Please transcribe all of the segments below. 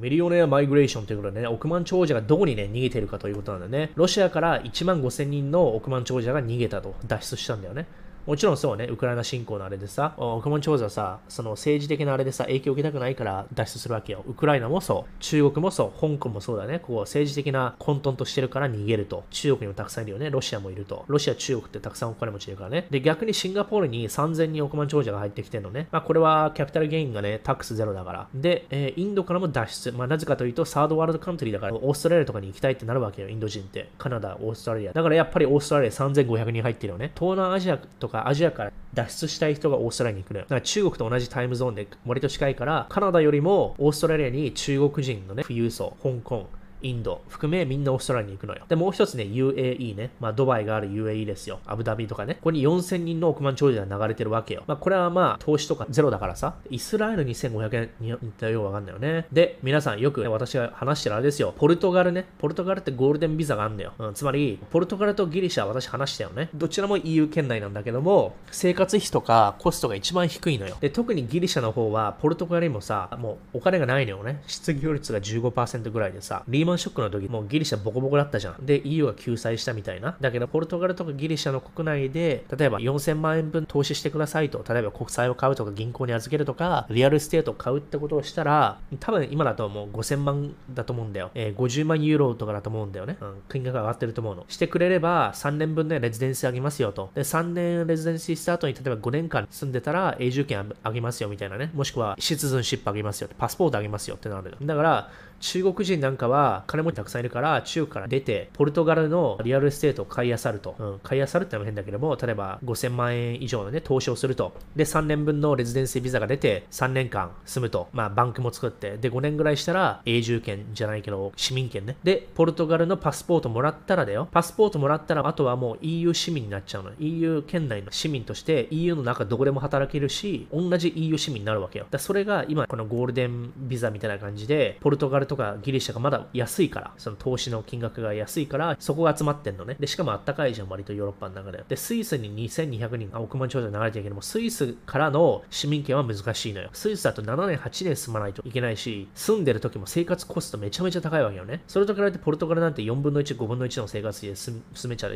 ミリオネアマイグレーションということでね、億万長者がどこにね、逃げてるかということなんだよね。ロシアから1万5000人の億万長者が逃げたと、脱出したんだよね。もちろんそうね、ウクライナ侵攻のあれでさ、億万長者はさ、その政治的なあれでさ、影響を受けたくないから脱出するわけよ。ウクライナもそう、中国もそう、香港もそうだね。こう政治的な混沌としてるから逃げると。中国にもたくさんいるよね。ロシアもいると。ロシア、中国ってたくさんお金持ちいるからね。で、逆にシンガポールに3000人億万長者が入ってきてるのね。まあ、これはキャピタルゲインがね、タックスゼロだから。で、えー、インドからも脱出。まあ、なぜかというと、サードワールドカントリーだから、オーストラリアとかに行きたいってなるわけよ、インド人って。カナダ、オーストラリア。だからやっぱりオーストラリア3500人入ってるよね。東南アジアとかアジアから脱出したい人がオーストラリアに来る。だから中国と同じタイムゾーンで割と近いから、カナダよりもオーストラリアに中国人のね、富裕層、香港、インド含めみんなオーストラリアに行くのよ。で、もう一つね、UAE ね。まあ、ドバイがある UAE ですよ。アブダビとかね。ここに4000人の億万長者が流れてるわけよ。まあ、これはまあ、投資とかゼロだからさ。イスラエル2500円に似たようわかんないよね。で、皆さんよく、ね、私が話してるあれですよ。ポルトガルね。ポルトガルってゴールデンビザがあるんだよ。うん、つまり、ポルトガルとギリシャは私話したよね。どちらも EU 圏内なんだけども、生活費とかコストが一番低いのよ。で、特にギリシャの方は、ポルトガルにもさ、もうお金がないのよね。失業率が15%ぐらいでさ、リーマンショックの時、もうギリシャボコボコだったじゃん。で、EU が救済したみたいな。だけど、ポルトガルとかギリシャの国内で、例えば4000万円分投資してくださいと、例えば国債を買うとか銀行に預けるとか、 real estate を買うってことをしたら、多分今だともう5000万だと思うんだよ。えー、50万ユーロとかだと思うんだよね。うん、金額が上がってると思うの。してくれれば、3年分で residence あげますよと。で、3年 residence スタートに例えば5年間住んでたら永住権あげますよみたいなね。もしくは citizenship あげますよ。パスポートあげますよってなる。だから、中国人なんかは金持ちたくさんいるから、中国から出て、ポルトガルの real estate を買いあさると。うん、買いあさるってのは変だけども、例えば5000万円以上のね、投資をすると。で、3年分の residence visa が出て、3年間住むと。まあ、 bank も作って、で、5年ぐらいしたら永住権じゃないけど、市民権ね。で、ポルトガルのパスポートもらったらだよ。パスポートもらったら、あとはもう EU 市民になっちゃうの。EU 圏内の市民として、EU の中どこでも働けるし、同じ EU 市民になるわけよ。だそれが今、この golden visa みたいな感じで、ポルトガルとかギリシャがまだ安安いから、その投資の金額が安いから、そこが集まってんのね。で、しかもあったかいじゃん、割とヨーロッパの中で。で、スイスに2200人、あ、億万長者流れてるけども、スイスからの市民権は難しいのよ。スイスだと7年、8年住まないといけないし、住んでる時も生活コストめちゃめちゃ高いわけよね。それと比べてポルトガルなんて4分の1、5分の1の生活費で住めちゃっ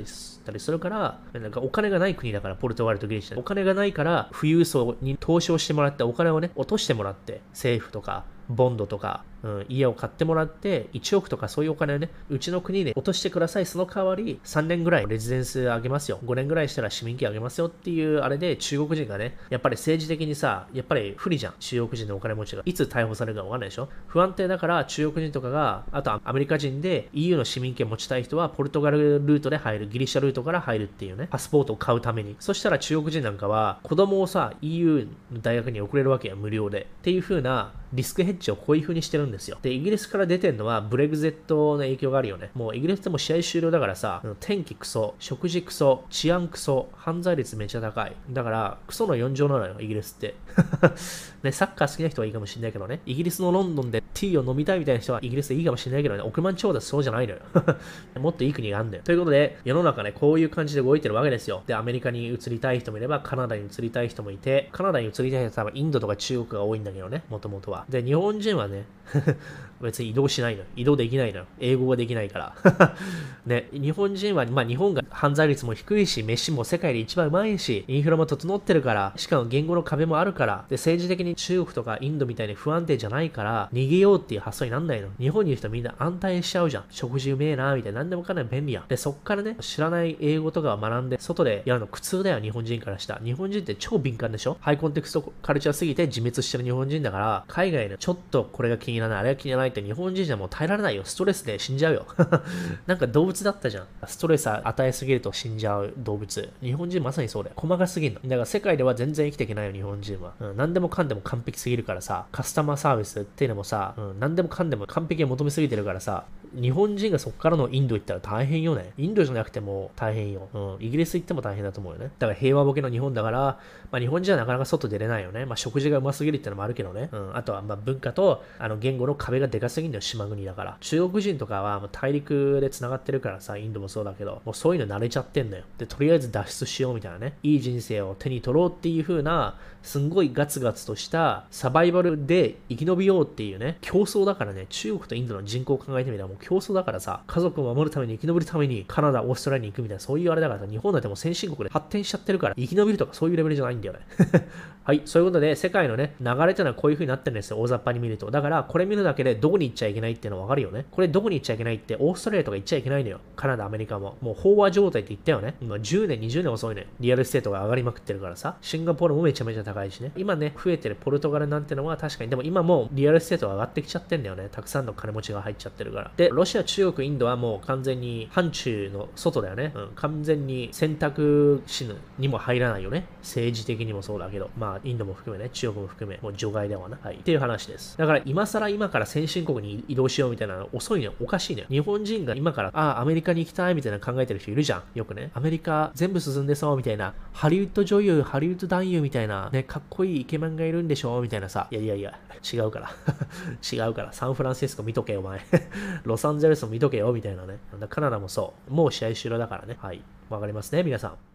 たりするから、なんかお金がない国だから、ポルトガルとギリシャ。お金がないから、富裕層に投資をしてもらって、お金をね、落としてもらって、政府とか、ボンドとか、うん、家を買ってもらって、1億とかそういうお金をね、うちの国で落としてください。その代わり、3年ぐらいレジデンスあげますよ。5年ぐらいしたら市民権あげますよっていうあれで、中国人がね、やっぱり政治的にさ、やっぱり不利じゃん。中国人のお金持ちが。いつ逮捕されるかわかんないでしょ？不安定だから中国人とかが、あとアメリカ人で EU の市民権持ちたい人は、ポルトガルルートで入る、ギリシャルートから入るっていうね、パスポートを買うために。そしたら中国人なんかは、子供をさ、EU の大学に送れるわけよ、無料で。っていう風なリスクヘッジをこういう風にしてるんですよ。で、イギリスから出てるのはブレグゼットの影響があるよね。もうイギリスでも試合終了だからさ、天気クソ、食事クソ、治安クソ、犯罪率めっちゃ高い。だから、クソの4乗なのよ、イギリスって。ね、サッカー好きな人はいいかもしれないけどね。イギリスのロンドンでティーを飲みたいみたいな人はイギリスでいいかもしれないけどね。億万長者そうじゃないのよ。もっといい国があるんだよ。ということで、世の中ね、こういう感じで動いてるわけですよ。で、アメリカに移りたい人もいれば、カナダに移りたい人もいて、カナダに移りたい人は多分インドとか中国が多いんだけどね、もともとは。で、日本人はね、別に移動しないのよ。移動できないのよ。英語ができないから。ね、日本人は、まあ日本が犯罪率も低いし、飯も世界で一番うまいし、インフラも整ってるから、しかも言語の壁もあるから、で、政治的に中国とかインドみたいに不安定じゃないから、逃げようっていう発想になんないの。日本にいる人みんな安泰しちゃうじゃん。食事うめえな、みたいな。何でもかんない便利やん。で、そっからね、知らない英語とかを学んで、外でやるの苦痛だよ、日本人からした。日本人って超敏感でしょ？ハイコンテクストカルチャーすぎて自滅してる日本人だから、海外のちょっとこれが気にならない、あれが気にならないって日本人じゃもう耐えられないよ。ストレスで死んじゃうよ。なんか動物だったじゃん。ストレス与えすぎると死んじゃう動物。日本人まさにそうだよ。細かすぎんの。だから世界では全然生きていけないよ、日本人は。うん、何でもかんでも完璧すぎるからさ、カスタマーサービスっていうのもさ、うん、何でもかんでも完璧を求めすぎてるからさ、日本人がそこからのインド行ったら大変よね。インドじゃなくても大変よ。うん。イギリス行っても大変だと思うよね。だから平和ボケの日本だから、まあ日本人はなかなか外出れないよね。まあ食事がうますぎるってのもあるけどね。うん。あとはま文化とあの言語の壁がでかすぎるんだよ、島国だから。中国人とかはもう大陸で繋がってるからさ、インドもそうだけど、もうそういうの慣れちゃってんだよ。で、とりあえず脱出しようみたいなね。いい人生を手に取ろうっていう風な、すんごいガツガツとしたサバイバルで生き延びようっていうね、競争だからね、中国とインドの人口を考えてみたらもう競争だからさ、家族を守るために生き延びるためにカナダ、オーストラリアに行くみたいな、そういうあれだからさ、日本なんてもう先進国で発展しちゃってるから、生き延びるとかそういうレベルじゃないんだよね。はい、そういうことで、世界のね、流れというのはこういう風になってるんですよ、大雑把に見ると。だから、これ見るだけでどこに行っちゃいけないっていうのわかるよね。これどこに行っちゃいけないって、オーストラリアとか行っちゃいけないのよ。カナダ、アメリカも。もう飽和状態って言ったよね。今10年、20年遅いね。 real estate が上がりまくってるからさ。シンガポールもめちゃめちゃ高いしね。今ね、増えてるポルトガルなんてのは確かに、でも今も real estate が上がってきちゃってんだよね。たくさんの金持ちが入っちゃってるから。で、ロシア、中国、インドはもう完全に範疇の外だよね。うん、完全に選択肢にも入らないよね。政治的にもそうだけど。まあ、インドも含めね、中国も含め、もう除外だわな。はい。っていう話です。だから、今更今から先進国に移動しようみたいなの遅いね。おかしいね。日本人が今から、ああ、アメリカに行きたいみたいな考えてる人いるじゃん。よくね。アメリカ全部進んでそうみたいな。ハリウッド女優、ハリウッド男優みたいな、ね、かっこいいイケメンがいるんでしょみたいなさ。いやいやいや、違うから。違うから。サンフランシスコ見とけ、お前。ロサンゼルスも見とけよ、みたいなね。カナダもそう。もう試合終了だからね。はい。わかりますね、皆さん。